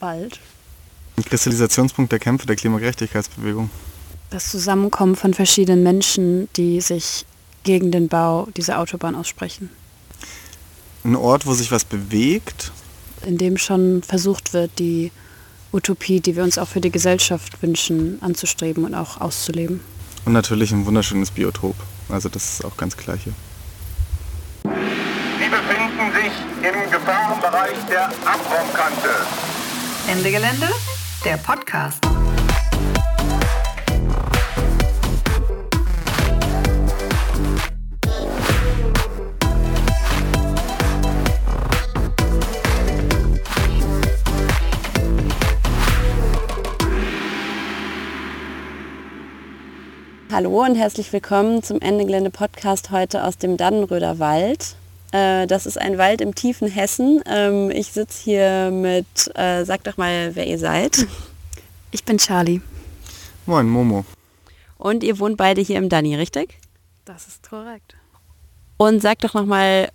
Wald. Ein Kristallisationspunkt der Kämpfe der Klimagerechtigkeitsbewegung. Das Zusammenkommen von verschiedenen Menschen, die sich gegen den Bau dieser Autobahn aussprechen. Ein Ort, wo sich was bewegt. In dem schon versucht wird, die Utopie, die wir uns auch für die Gesellschaft wünschen, anzustreben und auch auszuleben. Und natürlich ein wunderschönes Biotop. Also das ist auch ganz klar hier. Sie befinden sich im Gefahrenbereich der Abraumkante. Ende Gelände, der Podcast. Hallo und herzlich willkommen zum Ende Gelände Podcast heute aus dem Dannenröder Wald. Äh, das ist ein Wald im tiefen Hessen. Ähm, ich sitze hier mit, äh, sag doch mal, wer ihr seid. Ich bin Charlie. Moin, Momo. Und ihr wohnt beide hier im Danny, richtig? Das ist korrekt. Und sag doch noch mal,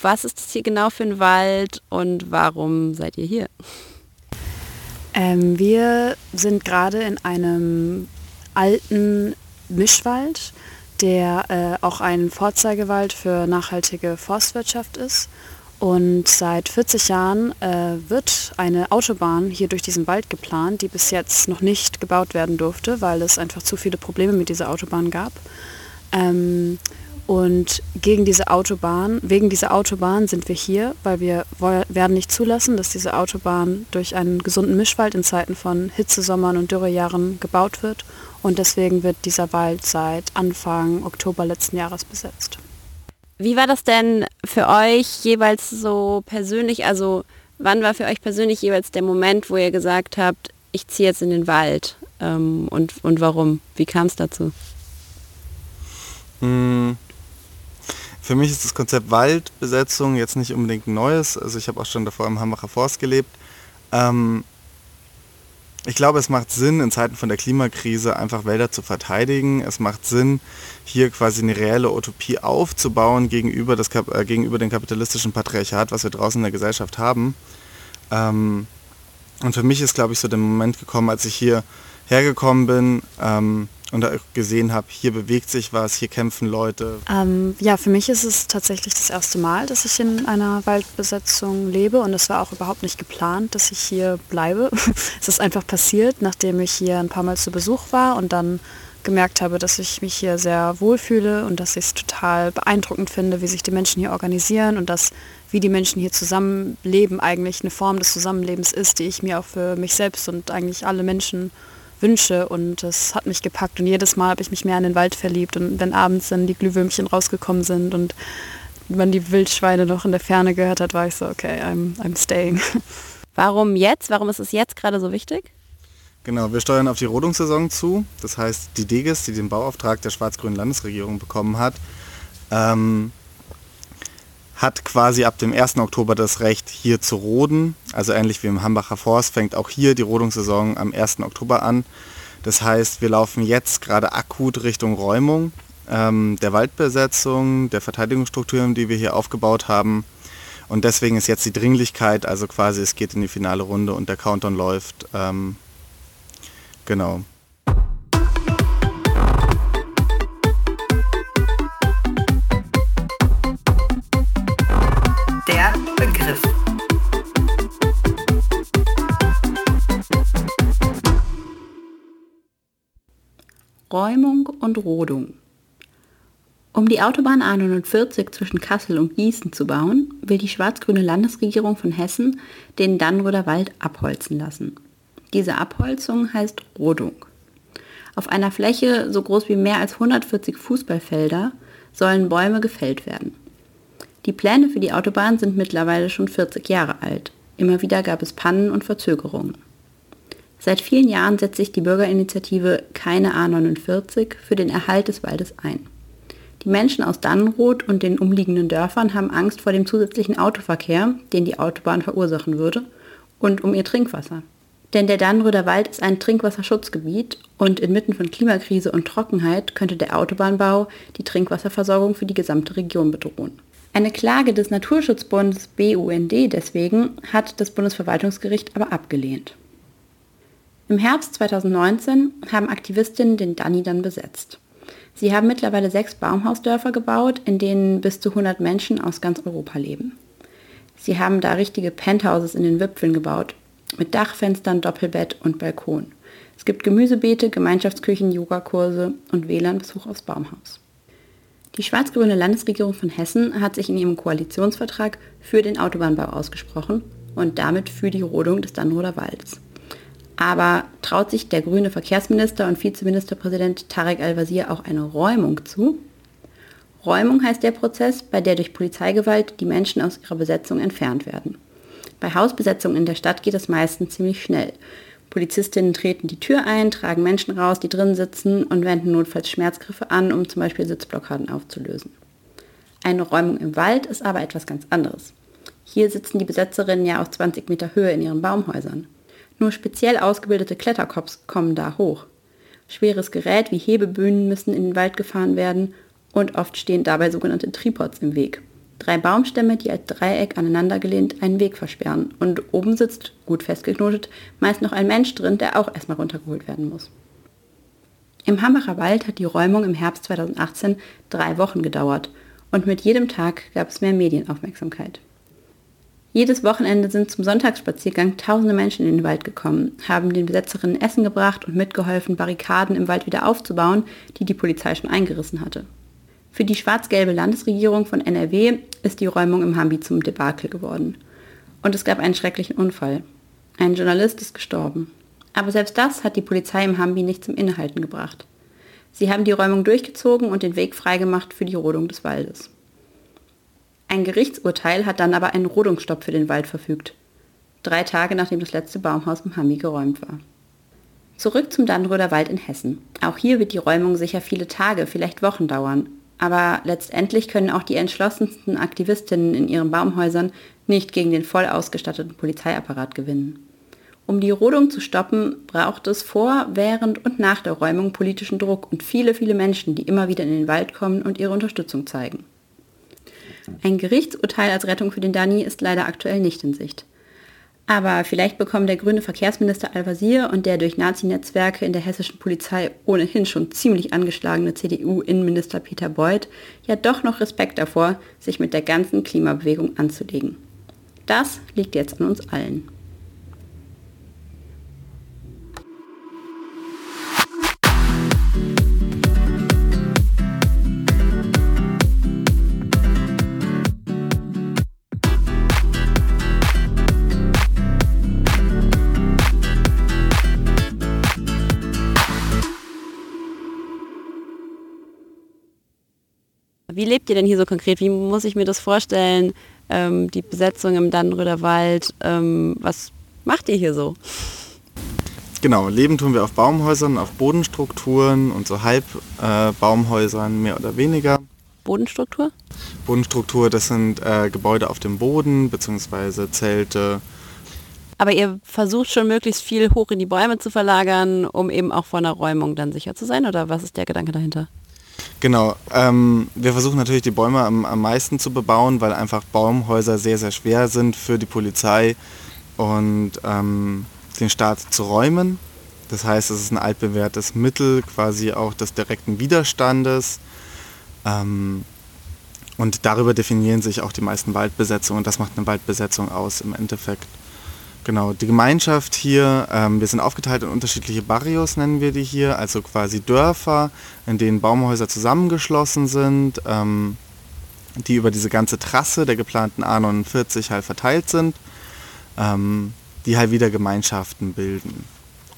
was ist das hier genau für ein Wald und warum seid ihr hier? Ähm, wir sind gerade in einem alten Mischwald, der äh, auch ein Vorzeigewald für nachhaltige Forstwirtschaft ist. Und seit 40 Jahren äh, wird eine Autobahn hier durch diesen Wald geplant, die bis jetzt noch nicht gebaut werden durfte, weil es einfach zu viele Probleme mit dieser Autobahn gab. Ähm, und gegen diese Autobahn, wegen dieser Autobahn sind wir hier, weil wir werden nicht zulassen, dass diese Autobahn durch einen gesunden Mischwald in Zeiten von Hitzesommern und Dürrejahren gebaut wird. Und deswegen wird dieser Wald seit Anfang Oktober letzten Jahres besetzt. Wie war das denn für euch jeweils so persönlich? Also wann war für euch persönlich jeweils der Moment, wo ihr gesagt habt, ich ziehe jetzt in den Wald? Ähm, und, und warum? Wie kam es dazu? Hm. Für mich ist das Konzept Waldbesetzung jetzt nicht unbedingt ein neues. Also ich habe auch schon davor im Hambacher Forst gelebt. Ähm, ich glaube, es macht Sinn, in Zeiten von der Klimakrise einfach Wälder zu verteidigen. Es macht Sinn, hier quasi eine reelle Utopie aufzubauen gegenüber, das, äh, gegenüber dem kapitalistischen Patriarchat, was wir draußen in der Gesellschaft haben. Ähm, und für mich ist, glaube ich, so der Moment gekommen, als ich hier hergekommen bin, ähm, und da gesehen habe, hier bewegt sich was, hier kämpfen Leute? Ähm, ja, für mich ist es tatsächlich das erste Mal, dass ich in einer Waldbesetzung lebe und es war auch überhaupt nicht geplant, dass ich hier bleibe. es ist einfach passiert, nachdem ich hier ein paar Mal zu Besuch war und dann gemerkt habe, dass ich mich hier sehr wohlfühle und dass ich es total beeindruckend finde, wie sich die Menschen hier organisieren und dass wie die Menschen hier zusammenleben eigentlich eine Form des Zusammenlebens ist, die ich mir auch für mich selbst und eigentlich alle Menschen Wünsche und das hat mich gepackt und jedes Mal habe ich mich mehr in den Wald verliebt und wenn abends dann die Glühwürmchen rausgekommen sind und man die Wildschweine noch in der Ferne gehört hat, war ich so, okay, I'm, I'm staying. Warum jetzt? Warum ist es jetzt gerade so wichtig? Genau, wir steuern auf die Rodungssaison zu. Das heißt, die DEGES, die den Bauauftrag der schwarz-grünen Landesregierung bekommen hat, ähm, hat quasi ab dem 1. Oktober das Recht, hier zu roden. Also ähnlich wie im Hambacher Forst fängt auch hier die Rodungssaison am 1. Oktober an. Das heißt, wir laufen jetzt gerade akut Richtung Räumung ähm, der Waldbesetzung, der Verteidigungsstrukturen, die wir hier aufgebaut haben. Und deswegen ist jetzt die Dringlichkeit, also quasi es geht in die finale Runde und der Countdown läuft. Ähm, genau. Räumung und Rodung. Um die Autobahn A49 zwischen Kassel und Gießen zu bauen, will die schwarz-grüne Landesregierung von Hessen den Dannröder Wald abholzen lassen. Diese Abholzung heißt Rodung. Auf einer Fläche so groß wie mehr als 140 Fußballfelder sollen Bäume gefällt werden. Die Pläne für die Autobahn sind mittlerweile schon 40 Jahre alt. Immer wieder gab es Pannen und Verzögerungen. Seit vielen Jahren setzt sich die Bürgerinitiative Keine A49 für den Erhalt des Waldes ein. Die Menschen aus Dannenroth und den umliegenden Dörfern haben Angst vor dem zusätzlichen Autoverkehr, den die Autobahn verursachen würde, und um ihr Trinkwasser. Denn der Dannenröder Wald ist ein Trinkwasserschutzgebiet und inmitten von Klimakrise und Trockenheit könnte der Autobahnbau die Trinkwasserversorgung für die gesamte Region bedrohen. Eine Klage des Naturschutzbundes BUND deswegen hat das Bundesverwaltungsgericht aber abgelehnt. Im Herbst 2019 haben Aktivistinnen den Danny dann besetzt. Sie haben mittlerweile sechs Baumhausdörfer gebaut, in denen bis zu 100 Menschen aus ganz Europa leben. Sie haben da richtige Penthouses in den Wipfeln gebaut, mit Dachfenstern, Doppelbett und Balkon. Es gibt Gemüsebeete, Gemeinschaftsküchen, Yogakurse und WLAN bis hoch aufs Baumhaus. Die schwarz-grüne Landesregierung von Hessen hat sich in ihrem Koalitionsvertrag für den Autobahnbau ausgesprochen und damit für die Rodung des Dannenroder Waldes. Aber traut sich der grüne Verkehrsminister und Vizeministerpräsident Tarek Al-Wazir auch eine Räumung zu? Räumung heißt der Prozess, bei der durch Polizeigewalt die Menschen aus ihrer Besetzung entfernt werden. Bei Hausbesetzungen in der Stadt geht das meistens ziemlich schnell. Polizistinnen treten die Tür ein, tragen Menschen raus, die drin sitzen und wenden notfalls Schmerzgriffe an, um zum Beispiel Sitzblockaden aufzulösen. Eine Räumung im Wald ist aber etwas ganz anderes. Hier sitzen die Besetzerinnen ja auf 20 Meter Höhe in ihren Baumhäusern. Nur speziell ausgebildete Kletterkops kommen da hoch. Schweres Gerät wie Hebebühnen müssen in den Wald gefahren werden und oft stehen dabei sogenannte Tripods im Weg. Drei Baumstämme, die als Dreieck aneinandergelehnt einen Weg versperren. Und oben sitzt, gut festgeknotet, meist noch ein Mensch drin, der auch erstmal runtergeholt werden muss. Im Hambacher Wald hat die Räumung im Herbst 2018 drei Wochen gedauert und mit jedem Tag gab es mehr Medienaufmerksamkeit. Jedes Wochenende sind zum Sonntagsspaziergang tausende Menschen in den Wald gekommen, haben den Besetzerinnen Essen gebracht und mitgeholfen, Barrikaden im Wald wieder aufzubauen, die die Polizei schon eingerissen hatte. Für die schwarz-gelbe Landesregierung von NRW ist die Räumung im Hambi zum Debakel geworden. Und es gab einen schrecklichen Unfall. Ein Journalist ist gestorben. Aber selbst das hat die Polizei im Hambi nicht zum Innehalten gebracht. Sie haben die Räumung durchgezogen und den Weg freigemacht für die Rodung des Waldes. Ein Gerichtsurteil hat dann aber einen Rodungsstopp für den Wald verfügt. Drei Tage nachdem das letzte Baumhaus im Hammi geräumt war. Zurück zum Dannröder Wald in Hessen. Auch hier wird die Räumung sicher viele Tage, vielleicht Wochen dauern. Aber letztendlich können auch die entschlossensten Aktivistinnen in ihren Baumhäusern nicht gegen den voll ausgestatteten Polizeiapparat gewinnen. Um die Rodung zu stoppen, braucht es vor, während und nach der Räumung politischen Druck und viele, viele Menschen, die immer wieder in den Wald kommen und ihre Unterstützung zeigen. Ein Gerichtsurteil als Rettung für den Dani ist leider aktuell nicht in Sicht. Aber vielleicht bekommen der grüne Verkehrsminister Al-Wazir und der durch Nazi-Netzwerke in der hessischen Polizei ohnehin schon ziemlich angeschlagene CDU-Innenminister Peter Beuth ja doch noch Respekt davor, sich mit der ganzen Klimabewegung anzulegen. Das liegt jetzt an uns allen. Wie lebt ihr denn hier so konkret? Wie muss ich mir das vorstellen? Ähm, die Besetzung im Dannenröder Wald. Ähm, was macht ihr hier so? Genau, leben tun wir auf Baumhäusern, auf Bodenstrukturen und so Halbbaumhäusern äh, mehr oder weniger. Bodenstruktur? Bodenstruktur, das sind äh, Gebäude auf dem Boden, beziehungsweise Zelte. Aber ihr versucht schon möglichst viel hoch in die Bäume zu verlagern, um eben auch vor einer Räumung dann sicher zu sein? Oder was ist der Gedanke dahinter? Genau. Ähm, wir versuchen natürlich die Bäume am, am meisten zu bebauen, weil einfach Baumhäuser sehr, sehr schwer sind für die Polizei und ähm, den Staat zu räumen. Das heißt, es ist ein altbewährtes Mittel quasi auch des direkten Widerstandes. Ähm, und darüber definieren sich auch die meisten Waldbesetzungen und das macht eine Waldbesetzung aus im Endeffekt. Genau, die Gemeinschaft hier, ähm, wir sind aufgeteilt in unterschiedliche Barrios, nennen wir die hier, also quasi Dörfer, in denen Baumhäuser zusammengeschlossen sind, ähm, die über diese ganze Trasse der geplanten A49 halt verteilt sind, ähm, die halt wieder Gemeinschaften bilden.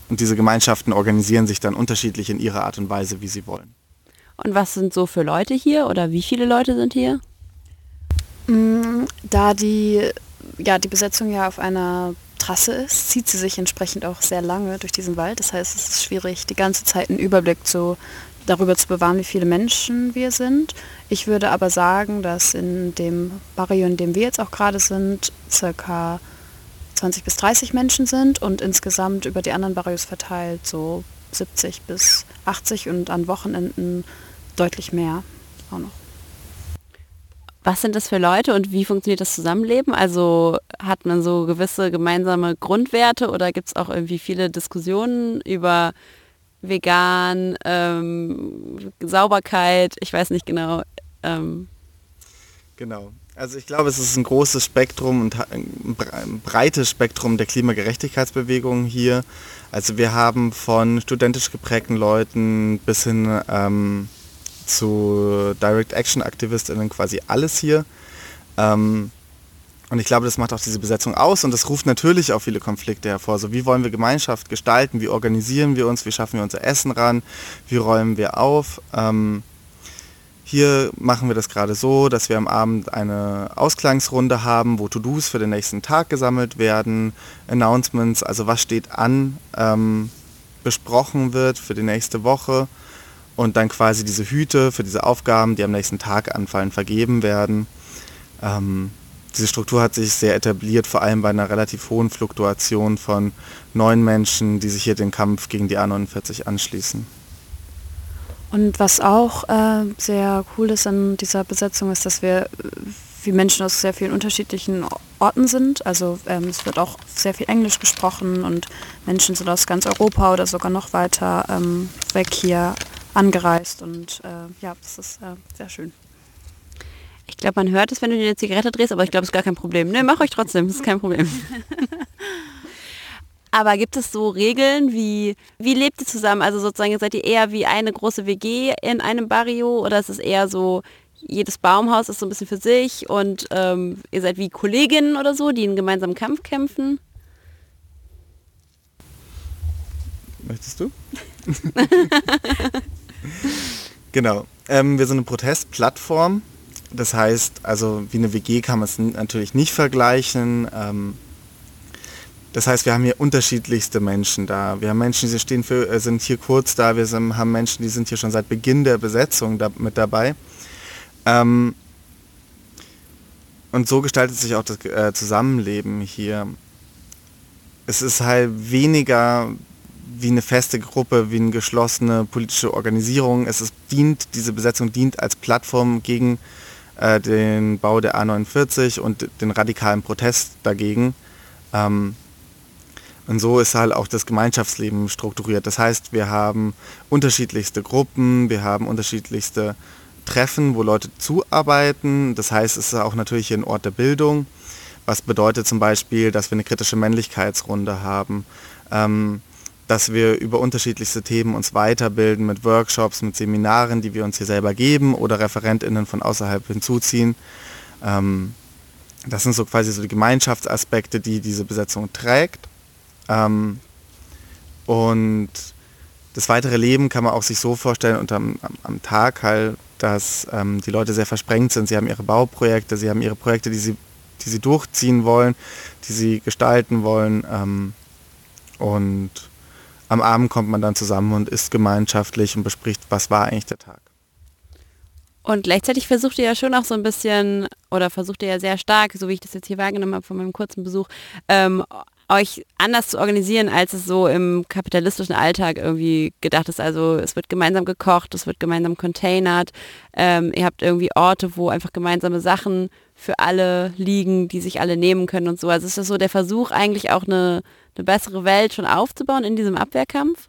Und diese Gemeinschaften organisieren sich dann unterschiedlich in ihrer Art und Weise, wie sie wollen. Und was sind so für Leute hier oder wie viele Leute sind hier? Mm, da die, ja, die Besetzung ja auf einer Trasse ist, zieht sie sich entsprechend auch sehr lange durch diesen Wald. Das heißt, es ist schwierig, die ganze Zeit einen Überblick zu, darüber zu bewahren, wie viele Menschen wir sind. Ich würde aber sagen, dass in dem Barrio, in dem wir jetzt auch gerade sind, circa 20 bis 30 Menschen sind und insgesamt über die anderen Barrios verteilt so 70 bis 80 und an Wochenenden deutlich mehr auch noch. Was sind das für Leute und wie funktioniert das Zusammenleben? Also hat man so gewisse gemeinsame Grundwerte oder gibt es auch irgendwie viele Diskussionen über vegan, ähm, Sauberkeit, ich weiß nicht genau. Ähm. Genau. Also ich glaube, es ist ein großes Spektrum und ein breites Spektrum der Klimagerechtigkeitsbewegung hier. Also wir haben von studentisch geprägten Leuten bis hin ähm, zu Direct Action AktivistInnen quasi alles hier. Ähm, und ich glaube, das macht auch diese Besetzung aus und das ruft natürlich auch viele Konflikte hervor. So wie wollen wir Gemeinschaft gestalten, wie organisieren wir uns, wie schaffen wir unser Essen ran, wie räumen wir auf. Ähm, hier machen wir das gerade so, dass wir am Abend eine Ausklangsrunde haben, wo To-Dos für den nächsten Tag gesammelt werden, Announcements, also was steht an, ähm, besprochen wird für die nächste Woche und dann quasi diese Hüte für diese Aufgaben, die am nächsten Tag anfallen, vergeben werden. Ähm, diese Struktur hat sich sehr etabliert, vor allem bei einer relativ hohen Fluktuation von neuen Menschen, die sich hier den Kampf gegen die A49 anschließen. Und was auch äh, sehr cool ist an dieser Besetzung, ist, dass wir wie Menschen aus sehr vielen unterschiedlichen Orten sind. Also ähm, es wird auch sehr viel Englisch gesprochen und Menschen sind aus ganz Europa oder sogar noch weiter ähm, weg hier angereist. Und äh, ja, das ist äh, sehr schön. Ich glaube, man hört es, wenn du dir eine Zigarette drehst, aber ich glaube, es ist gar kein Problem. Ne, mach euch trotzdem, das ist kein Problem. aber gibt es so Regeln, wie, wie lebt ihr zusammen? Also sozusagen seid ihr eher wie eine große WG in einem Barrio oder ist es eher so, jedes Baumhaus ist so ein bisschen für sich und ähm, ihr seid wie Kolleginnen oder so, die einen gemeinsamen Kampf kämpfen? Möchtest du? genau. Ähm, wir sind eine Protestplattform das heißt, also wie eine WG kann man es natürlich nicht vergleichen. Ähm, das heißt, wir haben hier unterschiedlichste Menschen da. Wir haben Menschen, die stehen für, äh, sind hier kurz da. Wir sind, haben Menschen, die sind hier schon seit Beginn der Besetzung da, mit dabei. Ähm, und so gestaltet sich auch das äh, Zusammenleben hier. Es ist halt weniger wie eine feste Gruppe, wie eine geschlossene politische Organisierung. Es ist, dient, diese Besetzung dient als Plattform gegen äh, den Bau der A49 und den radikalen Protest dagegen. Ähm, und so ist halt auch das Gemeinschaftsleben strukturiert. Das heißt, wir haben unterschiedlichste Gruppen, wir haben unterschiedlichste Treffen, wo Leute zuarbeiten. Das heißt, es ist auch natürlich ein Ort der Bildung. Was bedeutet zum Beispiel, dass wir eine kritische Männlichkeitsrunde haben. Ähm, dass wir über unterschiedlichste Themen uns weiterbilden mit Workshops, mit Seminaren, die wir uns hier selber geben oder ReferentInnen von außerhalb hinzuziehen. Ähm, das sind so quasi so die Gemeinschaftsaspekte, die diese Besetzung trägt. Ähm, und das weitere Leben kann man auch sich so vorstellen unter, am, am Tag halt, dass ähm, die Leute sehr versprengt sind. Sie haben ihre Bauprojekte, sie haben ihre Projekte, die sie, die sie durchziehen wollen, die sie gestalten wollen. Ähm, und am Abend kommt man dann zusammen und isst gemeinschaftlich und bespricht, was war eigentlich der Tag. Und gleichzeitig versucht ihr ja schon auch so ein bisschen, oder versucht ihr ja sehr stark, so wie ich das jetzt hier wahrgenommen habe von meinem kurzen Besuch, ähm, euch anders zu organisieren, als es so im kapitalistischen Alltag irgendwie gedacht ist. Also es wird gemeinsam gekocht, es wird gemeinsam containert, ähm, ihr habt irgendwie Orte, wo einfach gemeinsame Sachen für alle liegen, die sich alle nehmen können und so. Also ist das so der Versuch eigentlich auch eine eine bessere Welt schon aufzubauen in diesem Abwehrkampf?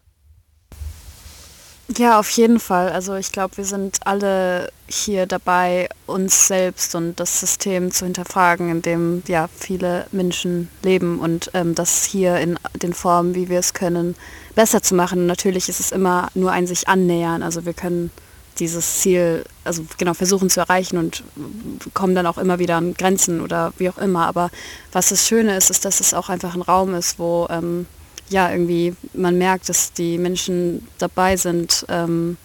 Ja, auf jeden Fall. Also ich glaube, wir sind alle hier dabei, uns selbst und das System zu hinterfragen, in dem ja viele Menschen leben und ähm, das hier in den Formen, wie wir es können, besser zu machen. Natürlich ist es immer nur ein sich annähern. Also wir können dieses Ziel, also genau, versuchen zu erreichen und kommen dann auch immer wieder an Grenzen oder wie auch immer. Aber was das Schöne ist, ist, dass es auch einfach ein Raum ist, wo ähm, ja irgendwie man merkt, dass die Menschen dabei sind, ähm,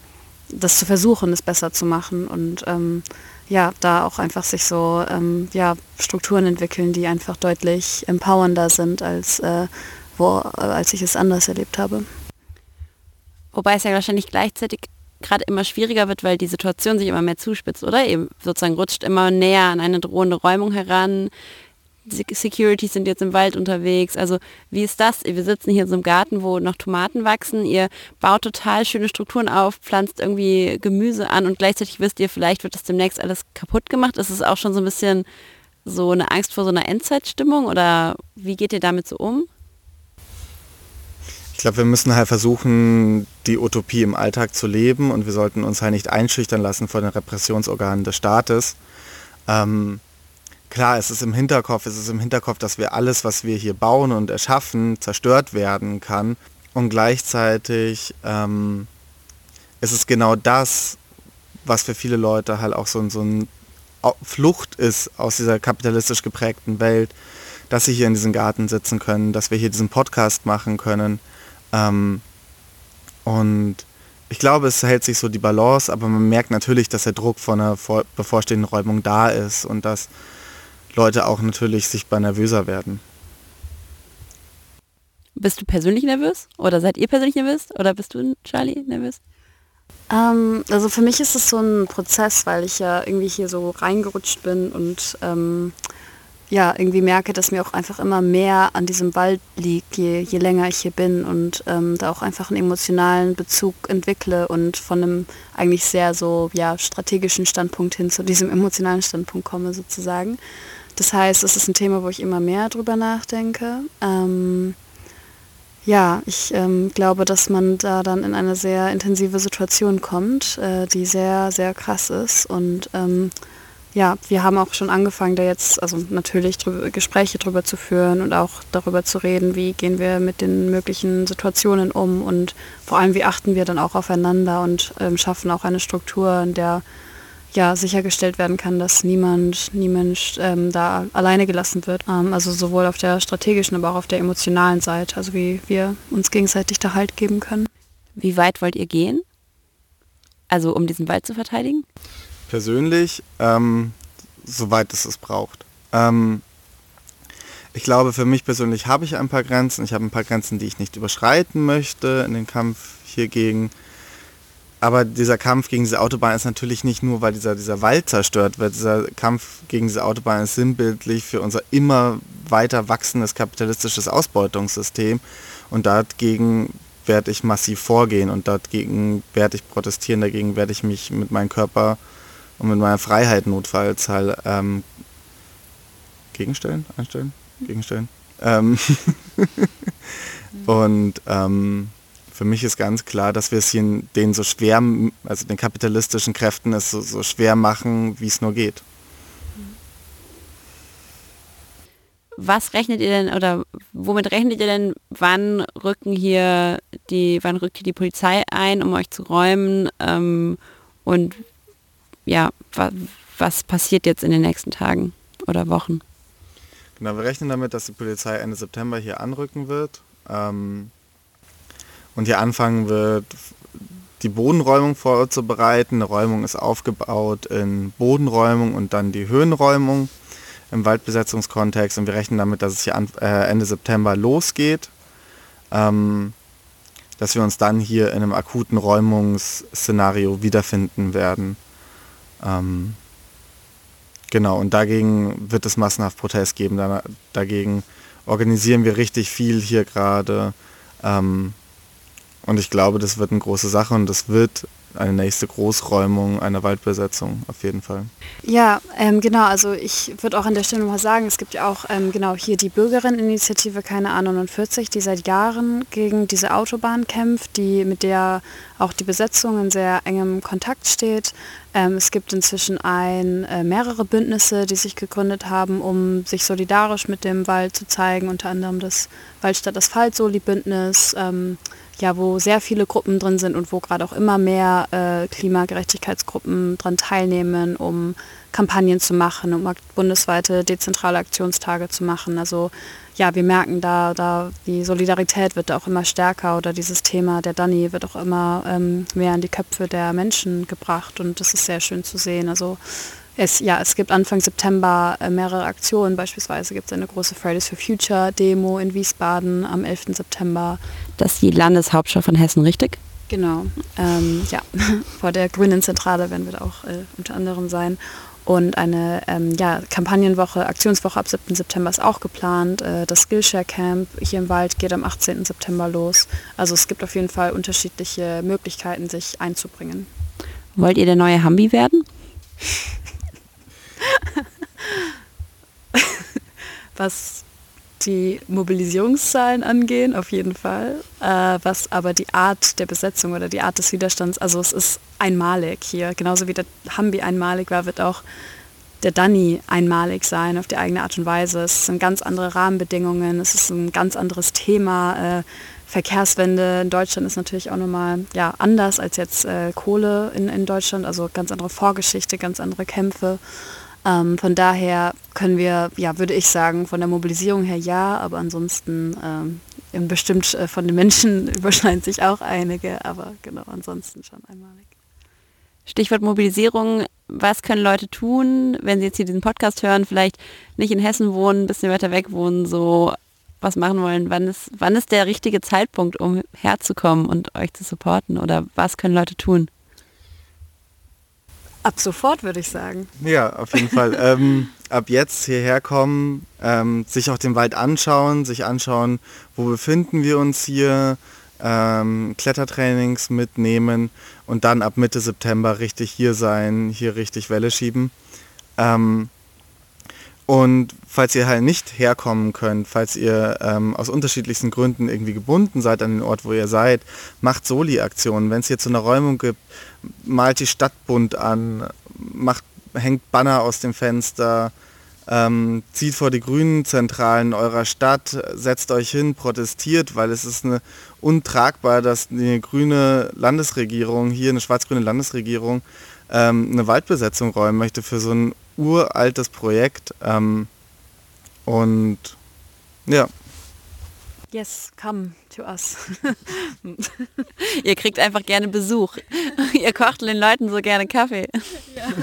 das zu versuchen, es besser zu machen und ähm, ja, da auch einfach sich so ähm, ja, Strukturen entwickeln, die einfach deutlich empowernder sind, als, äh, wo, äh, als ich es anders erlebt habe. Wobei es ja wahrscheinlich gleichzeitig gerade immer schwieriger wird, weil die Situation sich immer mehr zuspitzt, oder? Eben sozusagen rutscht immer näher an eine drohende Räumung heran. Securities sind jetzt im Wald unterwegs. Also wie ist das? Wir sitzen hier in so einem Garten, wo noch Tomaten wachsen. Ihr baut total schöne Strukturen auf, pflanzt irgendwie Gemüse an und gleichzeitig wisst ihr, vielleicht wird das demnächst alles kaputt gemacht. Ist es auch schon so ein bisschen so eine Angst vor so einer Endzeitstimmung oder wie geht ihr damit so um? Ich glaube, wir müssen halt versuchen, die Utopie im Alltag zu leben und wir sollten uns halt nicht einschüchtern lassen vor den Repressionsorganen des Staates. Ähm, klar, es ist im Hinterkopf, es ist im Hinterkopf, dass wir alles, was wir hier bauen und erschaffen, zerstört werden kann. Und gleichzeitig ähm, ist es genau das, was für viele Leute halt auch so, so ein Flucht ist aus dieser kapitalistisch geprägten Welt, dass sie hier in diesem Garten sitzen können, dass wir hier diesen Podcast machen können. Ähm, und ich glaube, es hält sich so die Balance, aber man merkt natürlich, dass der Druck von einer bevorstehenden Räumung da ist und dass Leute auch natürlich sichtbar nervöser werden. Bist du persönlich nervös? Oder seid ihr persönlich nervös? Oder bist du, Charlie, nervös? Ähm, also für mich ist es so ein Prozess, weil ich ja irgendwie hier so reingerutscht bin und ähm, ja, irgendwie merke, dass mir auch einfach immer mehr an diesem Wald liegt, je, je länger ich hier bin und ähm, da auch einfach einen emotionalen Bezug entwickle und von einem eigentlich sehr so ja, strategischen Standpunkt hin zu diesem emotionalen Standpunkt komme sozusagen. Das heißt, es ist ein Thema, wo ich immer mehr drüber nachdenke. Ähm, ja, ich ähm, glaube, dass man da dann in eine sehr intensive Situation kommt, äh, die sehr, sehr krass ist. Und ähm, ja, wir haben auch schon angefangen, da jetzt, also natürlich drüber, Gespräche darüber zu führen und auch darüber zu reden, wie gehen wir mit den möglichen Situationen um und vor allem, wie achten wir dann auch aufeinander und ähm, schaffen auch eine Struktur, in der ja, sichergestellt werden kann, dass niemand, niemand ähm, da alleine gelassen wird. Ähm, also sowohl auf der strategischen, aber auch auf der emotionalen Seite, also wie wir uns gegenseitig da Halt geben können. Wie weit wollt ihr gehen? Also um diesen Wald zu verteidigen? Persönlich, ähm, soweit es es braucht. Ähm, ich glaube, für mich persönlich habe ich ein paar Grenzen. Ich habe ein paar Grenzen, die ich nicht überschreiten möchte in den Kampf hiergegen. Aber dieser Kampf gegen diese Autobahn ist natürlich nicht nur, weil dieser, dieser Wald zerstört wird. Dieser Kampf gegen diese Autobahn ist sinnbildlich für unser immer weiter wachsendes kapitalistisches Ausbeutungssystem. Und dagegen werde ich massiv vorgehen und dagegen werde ich protestieren, dagegen werde ich mich mit meinem Körper und mit meiner Freiheit notfalls halt ähm, gegenstellen, einstellen, gegenstellen. Ähm und ähm, für mich ist ganz klar, dass wir es hier den so schwer, also den kapitalistischen Kräften es so, so schwer machen, wie es nur geht. Was rechnet ihr denn oder womit rechnet ihr denn, wann rücken hier die, wann rückt hier die Polizei ein, um euch zu räumen? Ähm, und ja, wa, was passiert jetzt in den nächsten Tagen oder Wochen? Genau, wir rechnen damit, dass die Polizei Ende September hier anrücken wird. Ähm, und hier anfangen wird, die Bodenräumung vorzubereiten. Eine Räumung ist aufgebaut in Bodenräumung und dann die Höhenräumung im Waldbesetzungskontext und wir rechnen damit, dass es hier an, äh, Ende September losgeht, ähm, dass wir uns dann hier in einem akuten Räumungsszenario wiederfinden werden. Ähm, genau, und dagegen wird es massenhaft Protest geben. Da, dagegen organisieren wir richtig viel hier gerade. Ähm, und ich glaube, das wird eine große Sache und das wird eine nächste Großräumung einer Waldbesetzung auf jeden Fall. Ja, ähm, genau. Also ich würde auch an der Stelle nochmal sagen, es gibt ja auch ähm, genau hier die Bürgerinneninitiative Keine A49, die seit Jahren gegen diese Autobahn kämpft, die mit der auch die Besetzung in sehr engem Kontakt steht. Ähm, es gibt inzwischen ein, äh, mehrere Bündnisse, die sich gegründet haben, um sich solidarisch mit dem Wald zu zeigen, unter anderem das Waldstadt Ja, wo sehr viele Gruppen drin sind und wo gerade auch immer mehr äh, Klimagerechtigkeitsgruppen dran teilnehmen, um Kampagnen zu machen, um bundesweite dezentrale Aktionstage zu machen. Also ja, wir merken da, da die Solidarität wird auch immer stärker oder dieses Thema der Dani wird auch immer ähm, mehr in die Köpfe der Menschen gebracht und das ist sehr schön zu sehen. Also es, ja, es gibt Anfang September äh, mehrere Aktionen. Beispielsweise gibt es eine große Fridays for Future Demo in Wiesbaden am 11. September. Das ist die Landeshauptstadt von Hessen, richtig? Genau. Ähm, ja, vor der Grünen Zentrale werden wir da auch äh, unter anderem sein. Und eine ähm, ja, Kampagnenwoche, Aktionswoche ab 7. September ist auch geplant. Äh, das Skillshare Camp hier im Wald geht am 18. September los. Also es gibt auf jeden Fall unterschiedliche Möglichkeiten, sich einzubringen. Wollt ihr der neue Hambi werden? Was die Mobilisierungszahlen angehen, auf jeden Fall. Äh, was aber die Art der Besetzung oder die Art des Widerstands, also es ist einmalig hier. Genauso wie der Hambi einmalig war, wird auch der Danny einmalig sein auf die eigene Art und Weise. Es sind ganz andere Rahmenbedingungen, es ist ein ganz anderes Thema. Äh, Verkehrswende in Deutschland ist natürlich auch nochmal ja, anders als jetzt äh, Kohle in, in Deutschland, also ganz andere Vorgeschichte, ganz andere Kämpfe. Ähm, von daher können wir, ja, würde ich sagen, von der Mobilisierung her ja, aber ansonsten ähm, bestimmt äh, von den Menschen überschneiden sich auch einige, aber genau, ansonsten schon einmalig. Stichwort Mobilisierung. Was können Leute tun, wenn sie jetzt hier diesen Podcast hören, vielleicht nicht in Hessen wohnen, ein bisschen weiter weg wohnen, so was machen wollen? Wann ist, wann ist der richtige Zeitpunkt, um herzukommen und euch zu supporten? Oder was können Leute tun? Ab sofort würde ich sagen. Ja, auf jeden Fall. ähm, ab jetzt hierher kommen, ähm, sich auch den Wald anschauen, sich anschauen, wo befinden wir uns hier, ähm, Klettertrainings mitnehmen und dann ab Mitte September richtig hier sein, hier richtig Welle schieben. Ähm, und falls ihr halt nicht herkommen könnt, falls ihr ähm, aus unterschiedlichsten Gründen irgendwie gebunden seid an den Ort, wo ihr seid, macht Soli-Aktionen. Wenn es hier zu einer Räumung gibt, malt die Stadt bunt an, macht, hängt Banner aus dem Fenster, ähm, zieht vor die grünen Zentralen eurer Stadt, setzt euch hin, protestiert, weil es ist eine, untragbar, dass eine grüne Landesregierung, hier eine schwarz-grüne Landesregierung, ähm, eine Waldbesetzung räumen möchte für so ein uraltes Projekt. Ähm, und ja. Yes, come to us. Ihr kriegt einfach gerne Besuch. Ihr kocht den Leuten so gerne Kaffee. Ja.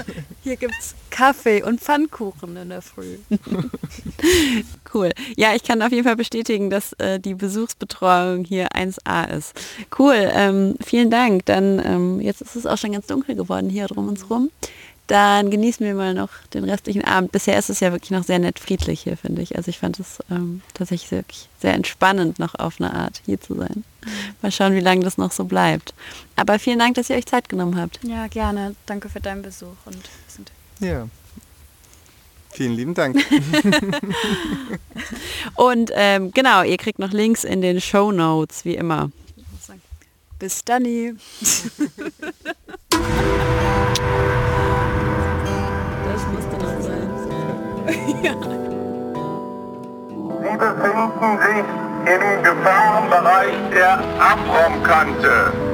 Hier gibt es Kaffee und Pfannkuchen in der Früh. cool. Ja, ich kann auf jeden Fall bestätigen, dass äh, die Besuchsbetreuung hier 1A ist. Cool. Ähm, vielen Dank. Dann ähm, jetzt ist es auch schon ganz dunkel geworden hier drum uns rum dann genießen wir mal noch den restlichen Abend. Bisher ist es ja wirklich noch sehr nett friedlich hier, finde ich. Also ich fand es ähm, tatsächlich wirklich sehr entspannend, noch auf eine Art hier zu sein. Mal schauen, wie lange das noch so bleibt. Aber vielen Dank, dass ihr euch Zeit genommen habt. Ja, gerne. Danke für deinen Besuch. Und ja. Vielen lieben Dank. und ähm, genau, ihr kriegt noch Links in den Show Notes, wie immer. Bis dann. ja. Sie befinden sich im Gefahrenbereich der Abraumkante.